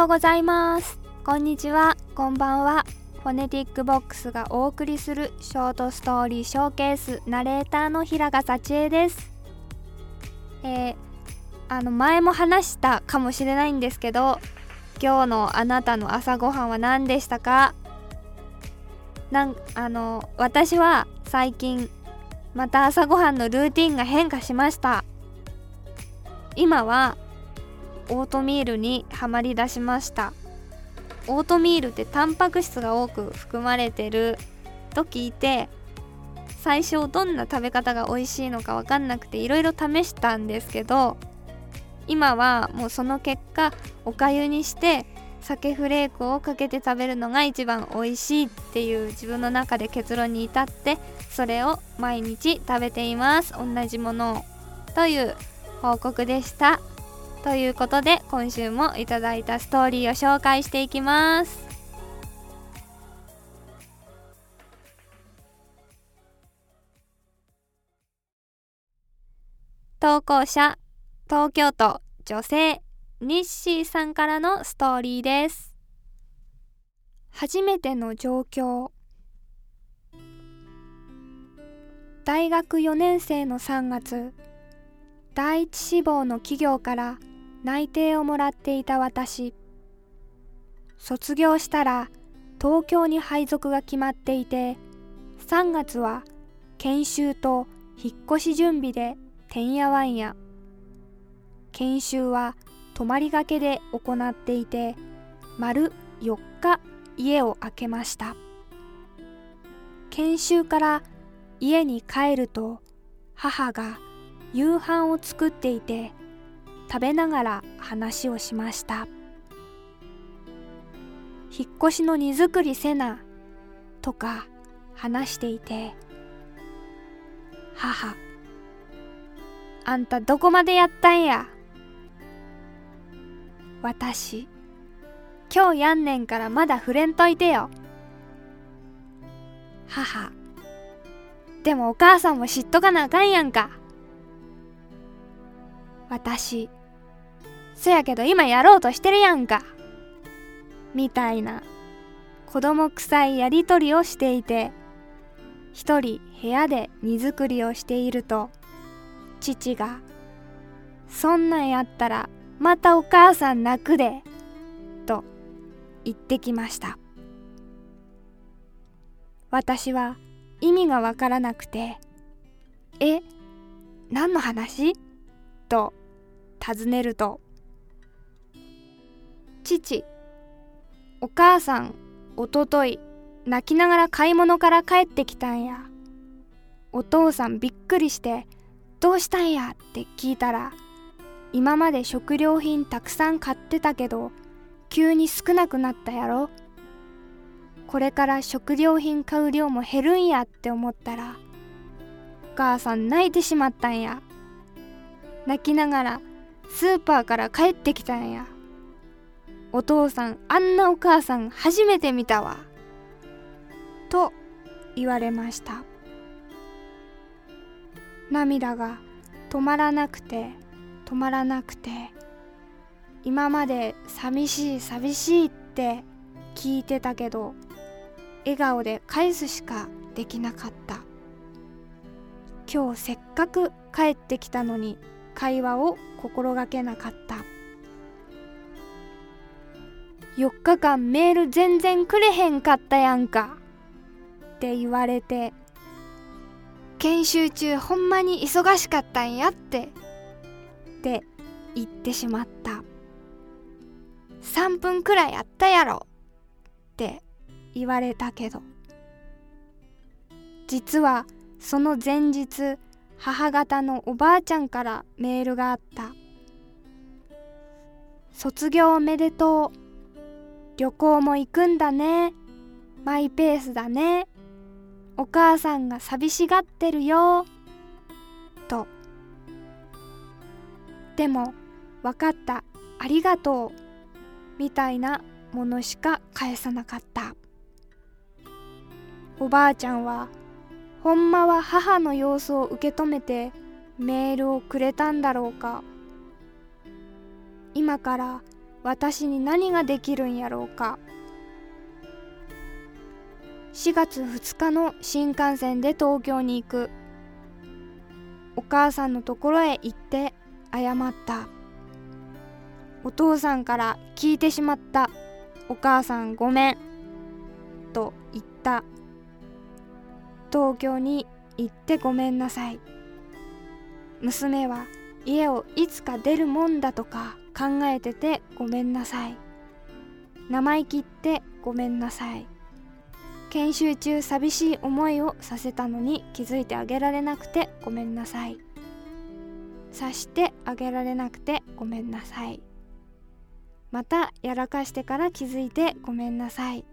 ようございます。こんにちは。こんばんは。フォネティックボックスがお送りするショートストーリーショーケースナレーターの平賀幸恵です。えー、あの前も話したかもしれないんですけど今日のあなたの朝ごはんは何でしたか？なんあの私は最近また朝ごはんのルーティンが変化しました。今はオートミールにはまりだしました。オートミールってタンパク質が多く含まれてると聞いて最初どんな食べ方が美味しいのか分かんなくていろいろ試したんですけど今はもうその結果おかゆにして鮭フレークをかけて食べるのが一番美味しいっていう自分の中で結論に至ってそれを毎日食べています。同じものを。という報告でした。ということで今週もいただいたストーリーを紹介していきます。投稿者東京都女性ニッシーさんからのストーリーです。初めての状況。大学4年生の3月第一志望の企業から内定をもらっていた私。卒業したら東京に配属が決まっていて3月は研修と引っ越し準備でてんやわんや。研修は泊まりがけで行っていて丸4日家を空けました。研修から家に帰ると母が夕飯を作っていて食べながら話をしました。引っ越しの荷造りせなとか話していて母あんたどこまでやったんや？私今日やんねんからまだ触れんといてよ。母でもお母さんも知っとかなあかんやんか。私そやけど今やろうとしてるやんか。みたいな。子供臭いやりとりをしていて一人部屋で荷造りをしていると父が「そんなんやったらまたお母さん泣くで」と言ってきました。私は意味がわからなくて「え何の話?」と尋ねると「父お母さんおととい泣きながら買い物から帰ってきたんや。お父さんびっくりして「どうしたんや?」って聞いたら今まで食料品たくさん買ってたけど急に少なくなったやろ。これから食料品買う量も減るんやって思ったらお母さん泣いてしまったんや。泣きながらスーパーから帰ってきたんや。お父さんあんなお母さん初めて見たわ。と言われました。涙が止まらなくて止まらなくて今まで寂しい寂しいって聞いてたけど笑顔で返すしかできなかった。今日せっかく帰ってきたのに会話を心がけなかった。4日間メール全然くれへんかったやんか。って言われて研修中ほんまに忙しかったんやって。って言ってしまった。3分くらいあったやろ。って言われたけど。実はその前日母方のおばあちゃんからメールがあった。卒業おめでとう。旅行も行くんだね。マイペースだね。お母さんが寂しがってるよ。と。でも分かった。ありがとう。みたいなものしか返さなかった。おばあちゃんはほんまは母の様子を受け止めてメールをくれたんだろうか。今から私に何ができるんやろうか。4月2日の新幹線で東京に行く。お母さんのところへ行って謝った。お父さんから聞いてしまった。お母さんごめん。と言った。東京に行ってごめんなさい。娘は家をいつか出るもんだとか。考えててごめんなさい。生意気ってごめんなさい。研修中寂しい思いをさせたのに気づいてあげられなくてごめんなさい。察してあげられなくてごめんなさい。またやらかしてから気づいてごめんなさい。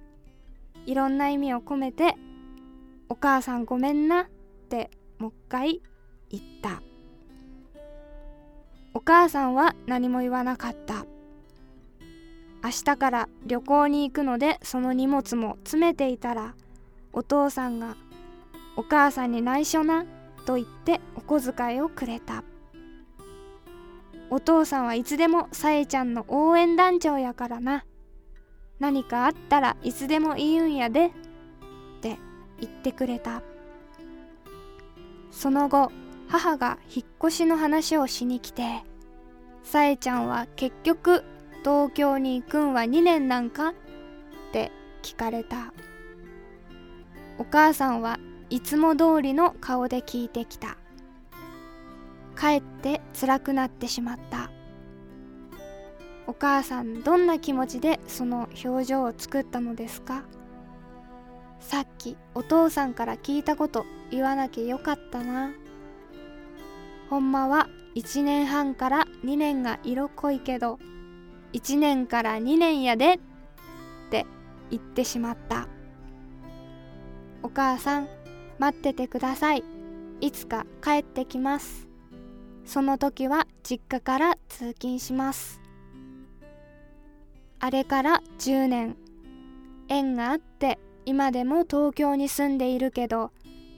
いろんな意味を込めてお母さんごめんなってもう一回言った。お母さんは何も言わなかった。明日から旅行に行くのでその荷物も詰めていたらお父さんが「お母さんに内緒な」と言ってお小遣いをくれた。お父さんはいつでもさえちゃんの応援団長やからな。何かあったらいつでも言うんやでって言ってくれた。その後母が引っ越しの話をしに来てさえちゃんは結局東京に行くんは2年なんかって聞かれた。お母さんはいつも通りの顔で聞いてきた。かえって辛くなってしまった。お母さんどんな気持ちでその表情を作ったのですか？さっきお父さんから聞いたこと言わなきゃよかったな。ほんまは1年半から2年が色濃いけど1年から2年やでって言ってしまった。お母さん待っててください。いつか帰ってきます。その時は実家から通勤します。あれから10年。縁があって今でも東京に住んでいるけど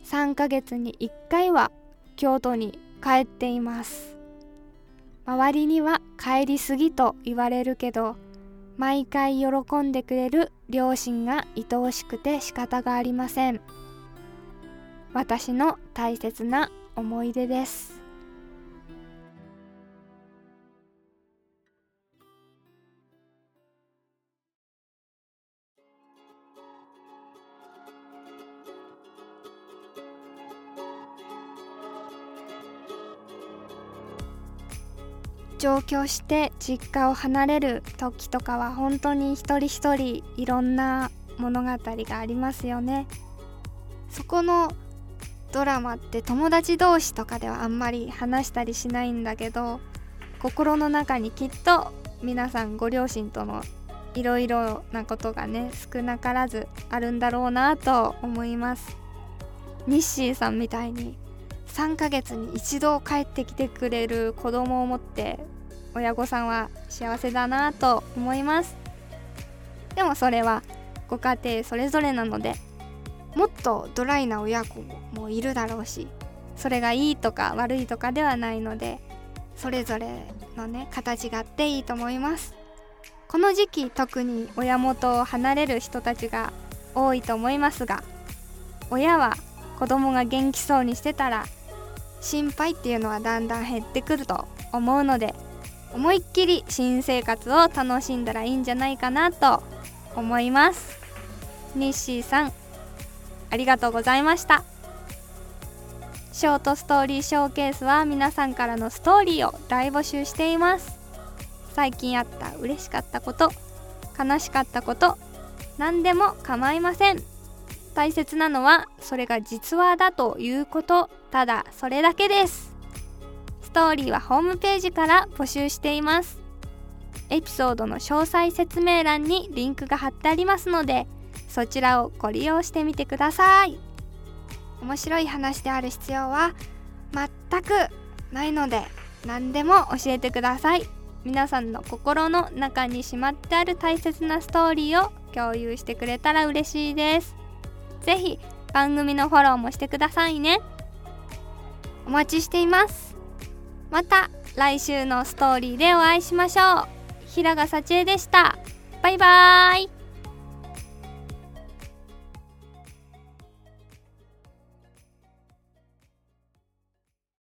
3ヶ月に1回は京都に帰っています。周りには帰りすぎと言われるけど毎回喜んでくれる両親が愛おしくて仕方がありません。私の大切な思い出です。上京して実家を離れる時とかは本当に一人一人いろんな物語がありますよね。そこのドラマって友達同士とかではあんまり話したりしないんだけど心の中にきっと皆さんご両親とのいろいろなことがね少なからずあるんだろうなと思います。ニッシーさんみたいに3ヶ月に一度帰ってきてくれる子供を持って親御さんは幸せだなと思います。でもそれはご家庭それぞれなのでもっとドライな親子もいるだろうしそれがいいとか悪いとかではないのでそれぞれのね形があっていいと思います。この時期特に親元を離れる人たちが多いと思いますが親は子供が元気そうにしてたら心配っていうのはだんだん減ってくると思うので思いっきり新生活を楽しんだらいいんじゃないかなと思います。ニッシーさんありがとうございました。ショートストーリーショーケースは皆さんからのストーリーを大募集しています。最近あった嬉しかったこと悲しかったこと何でも構いません。大切なのはそれが実話だということ。ただそれだけです。ストーリーはホームページから募集しています。エピソードの詳細説明欄にリンクが貼ってありますのでそちらをご利用してみてください。面白い話である必要は全くないので何でも教えてください。皆さんの心の中にしまってある大切なストーリーを共有してくれたら嬉しいです。是非番組のフォローもしてくださいね。お待ちしています。また来週のストーリーでお会いしましょう。平賀幸恵でした。バイバーイ。